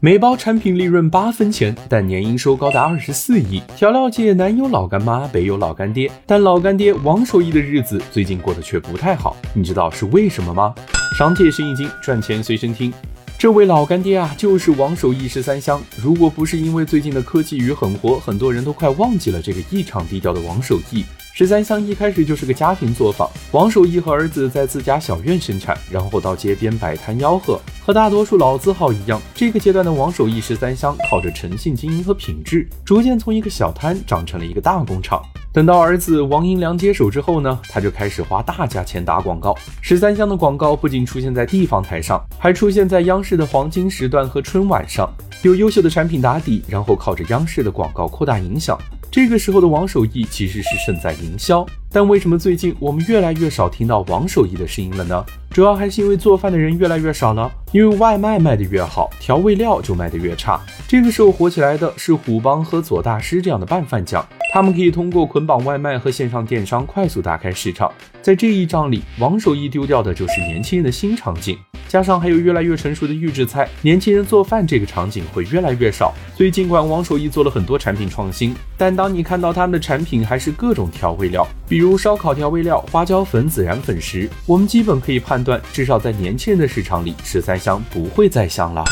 每包产品利润八分钱，但年营收高达二十四亿。调料界南有老干妈，北有老干爹，但老干爹王守义的日子最近过得却不太好。你知道是为什么吗？商界生意经，赚钱随身听。这位老干爹啊，就是王守义十三香。如果不是因为最近的科技与狠活，很多人都快忘记了这个异常低调的王守义。十三香一开始就是个家庭作坊，王守义和儿子在自家小院生产，然后到街边摆摊吆喝。和大多数老字号一样，这个阶段的王守义十三香靠着诚信经营和品质，逐渐从一个小摊长成了一个大工厂。等到儿子王银良接手之后呢，他就开始花大价钱打广告。十三香的广告不仅出现在地方台上，还出现在央视的黄金时段和春晚上，有优秀的产品打底，然后靠着央视的广告扩大影响。这个时候的王守义其实是胜在营销，但为什么最近我们越来越少听到王守义的声音了呢？主要还是因为做饭的人越来越少呢，因为外卖卖得越好，调味料就卖得越差。这个时候火起来的是虎帮和左大师这样的拌饭酱，他们可以通过捆绑外卖和线上电商快速打开市场。在这一仗里，王守义丢掉的就是年轻人的新场景。加上还有越来越成熟的预制菜，年轻人做饭这个场景会越来越少。所以尽管王守义做了很多产品创新，但当你看到他们的产品还是各种调味料，比如烧烤调味料、花椒粉、孜然粉时，我们基本可以判断，至少在年轻人的市场里，十三香不会再香了。